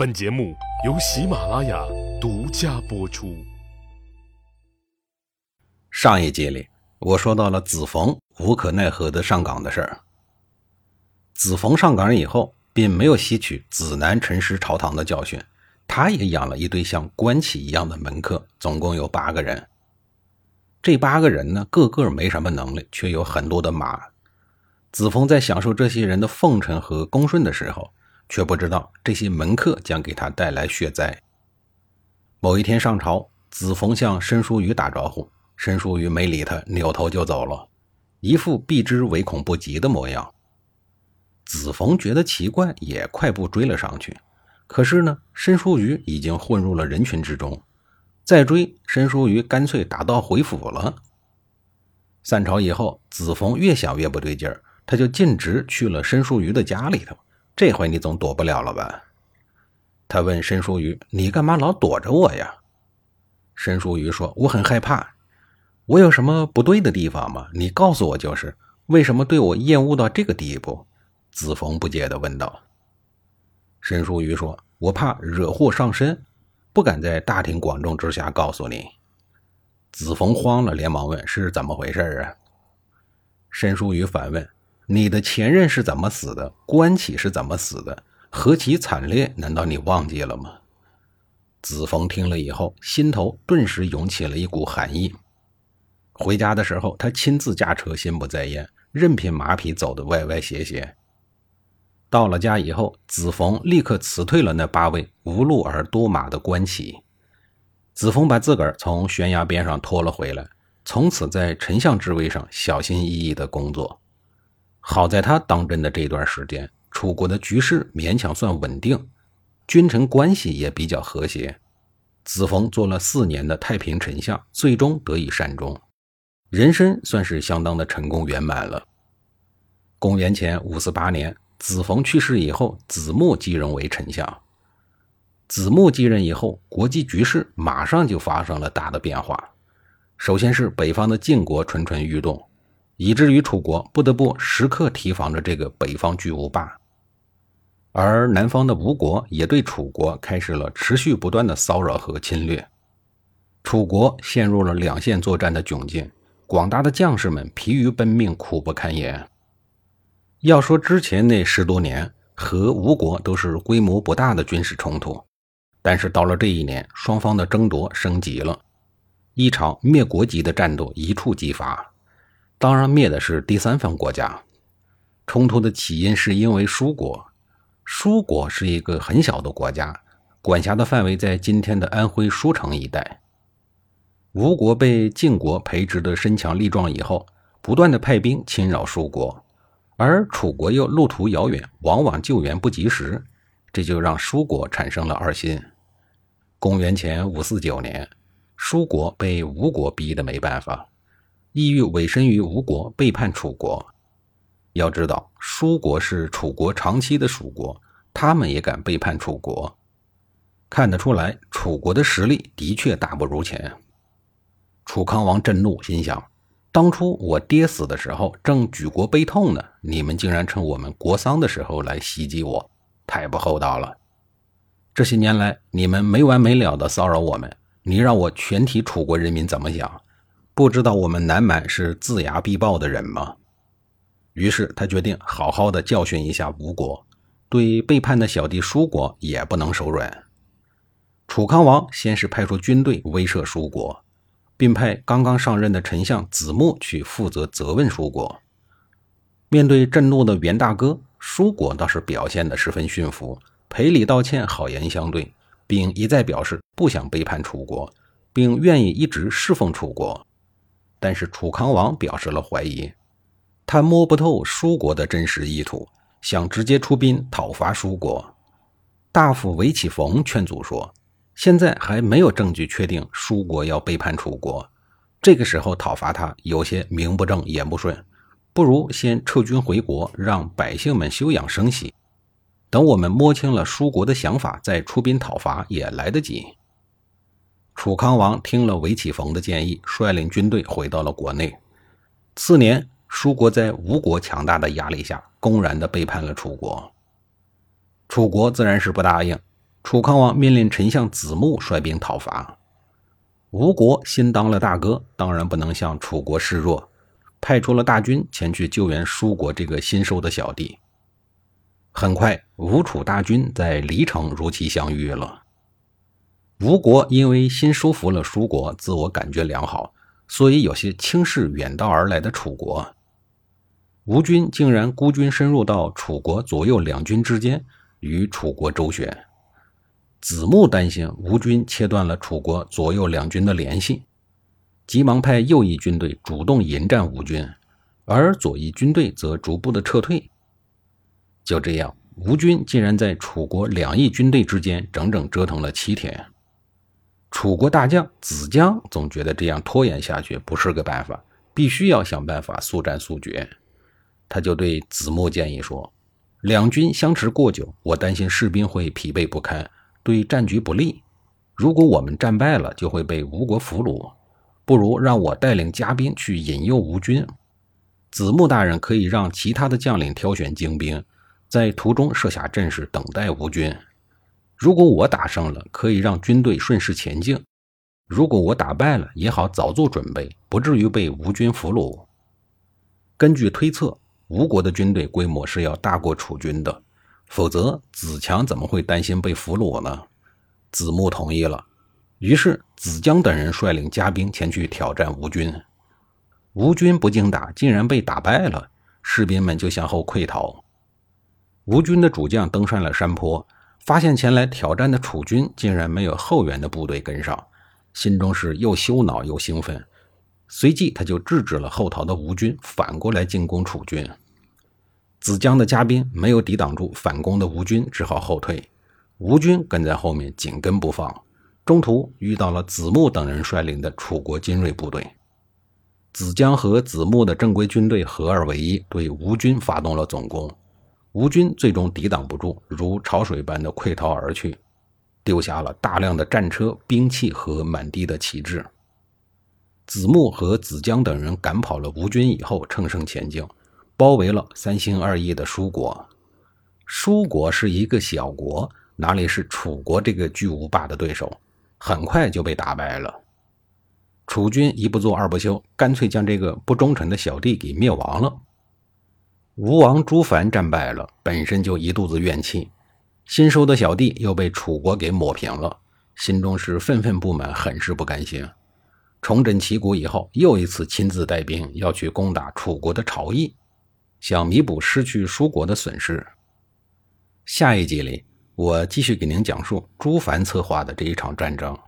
本节目由喜马拉雅独家播出。上一集里，我说到了子冯无可奈何的上岗的事儿。子冯上岗以后，并没有吸取子南陈师朝堂的教训，他也养了一堆像官企一样的门客，总共有八个人。这八个人呢，个个没什么能力，却有很多的马。子冯在享受这些人的奉承和恭顺的时候，却不知道这些门客将给他带来血灾。某一天上朝，子冯向申叔瑜打招呼，申叔瑜没理他，扭头就走了，一副避之唯恐不及的模样。子冯觉得奇怪，也快步追了上去。可是呢，申叔瑜已经混入了人群之中，再追，申叔瑜干脆打道回府了。散朝以后，子冯越想越不对劲儿，他就径直去了申叔瑜的家里头。这回你总躲不了了吧？他问申叔瑜：“你干嘛老躲着我呀？”申叔瑜说：“我很害怕。我有什么不对的地方吗？你告诉我就是。为什么对我厌恶到这个地步？”子冯不解地问道。申叔瑜说：“我怕惹祸上身，不敢在大庭广众之下告诉你。”子冯慌了，连忙问：“是怎么回事啊？”申叔瑜反问。你的前任是怎么死的？关启是怎么死的？何其惨烈！难道你忘记了吗？子冯听了以后，心头顿时涌起了一股寒意。回家的时候，他亲自驾车，心不在焉，任凭马匹走得歪歪斜斜。到了家以后，子冯立刻辞退了那八位无路而多马的官骑。子冯把自个儿从悬崖边上拖了回来，从此在丞相之位上小心翼翼地工作。好在他当政的这段时间，楚国的局势勉强算稳定，君臣关系也比较和谐。子冯做了四年的太平丞相，最终得以善终，人生算是相当的成功圆满了。公元前五四八年，子冯去世以后，子木继任为丞相。子木继任以后，国际局势马上就发生了大的变化。首先是北方的晋国蠢蠢欲动。以至于楚国不得不时刻提防着这个北方巨无霸，而南方的吴国也对楚国开始了持续不断的骚扰和侵略，楚国陷入了两线作战的窘境，广大的将士们疲于奔命，苦不堪言。要说之前那十多年和吴国都是规模不大的军事冲突，但是到了这一年，双方的争夺升级了，一场灭国级的战斗一触即发。当然，灭的是第三方国家。冲突的起因是因为舒国。舒国是一个很小的国家，管辖的范围在今天的安徽舒城一带。吴国被晋国培植的身强力壮以后，不断的派兵侵扰舒国，而楚国又路途遥远，往往救援不及时，这就让舒国产生了二心。公元前五四九年，舒国被吴国逼得没办法。意欲委身于吴国，背叛楚国。要知道，舒国是楚国长期的属国，他们也敢背叛楚国，看得出来，楚国的实力的确大不如前。楚康王震怒，心想：当初我爹死的时候，正举国悲痛呢，你们竟然趁我们国丧的时候来袭击我，太不厚道了！这些年来，你们没完没了的骚扰我们，你让我全体楚国人民怎么想？不知道我们南蛮是眦牙必报的人吗？于是他决定好好的教训一下吴国，对背叛的小弟舒国也不能手软。楚康王先是派出军队威慑舒国，并派刚刚上任的丞相子木去负责责问舒国。面对震怒的袁大哥，舒国倒是表现得十分驯服，赔礼道歉，好言相对，并一再表示不想背叛楚国，并愿意一直侍奉楚国。但是楚康王表示了怀疑，他摸不透舒国的真实意图，想直接出兵讨伐舒国。大夫韦启逢劝阻说：“现在还没有证据确定舒国要背叛楚国，这个时候讨伐他有些名不正言不顺，不如先撤军回国，让百姓们休养生息，等我们摸清了舒国的想法，再出兵讨伐也来得及。”楚康王听了韦启逢的建议，率领军队回到了国内。次年，舒国在吴国强大的压力下，公然的背叛了楚国。楚国自然是不答应，楚康王命令丞相子木率兵讨伐。吴国新当了大哥，当然不能向楚国示弱，派出了大军前去救援舒国这个新收的小弟。很快，吴楚大军在黎城如期相遇了。吴国因为新收服了舒国，自我感觉良好，所以有些轻视远道而来的楚国。吴军竟然孤军深入到楚国左右两军之间，与楚国周旋。子木担心吴军切断了楚国左右两军的联系，急忙派右翼军队主动迎战吴军，而左翼军队则逐步的撤退。就这样，吴军竟然在楚国两翼军队之间整整折腾了七天。楚国大将子江总觉得这样拖延下去不是个办法，必须要想办法速战速决。他就对子木建议说：“两军相持过久，我担心士兵会疲惫不堪，对战局不利。如果我们战败了，就会被吴国俘虏。不如让我带领家兵去引诱吴军。子木大人可以让其他的将领挑选精兵。”在途中设下阵势，等待吴军。如果我打胜了，可以让军队顺势前进；如果我打败了，也好早做准备，不至于被吴军俘虏。根据推测，吴国的军队规模是要大过楚军的，否则子强怎么会担心被俘虏呢？子木同意了，于是子江等人率领家兵前去挑战吴军。吴军不经打，竟然被打败了，士兵们就向后溃逃。吴军的主将登上了山坡，发现前来挑战的楚军竟然没有后援的部队跟上，心中是又羞恼又兴奋。随即，他就制止了后逃的吴军反过来进攻楚军。子江的家兵没有抵挡住反攻的吴军，只好后退。吴军跟在后面紧跟不放，中途遇到了子木等人率领的楚国精锐部队。子江和子木的正规军队合二为一，对吴军发动了总攻。吴军最终抵挡不住，如潮水般的溃逃而去，丢下了大量的战车、兵器和满地的旗帜。子木和子江等人赶跑了吴军以后，乘胜前进，包围了三心二意的舒国。舒国是一个小国，哪里是楚国这个巨无霸的对手？很快就被打败了。楚军一不做二不休，干脆将这个不忠诚的小弟给灭亡了。吴王朱凡战败了，本身就一肚子怨气，新收的小弟又被楚国给抹平了，心中是愤愤不满，很是不甘心。重振旗鼓以后，又一次亲自带兵要去攻打楚国的朝邑，想弥补失去舒国的损失。下一集里，我继续给您讲述朱凡策划的这一场战争。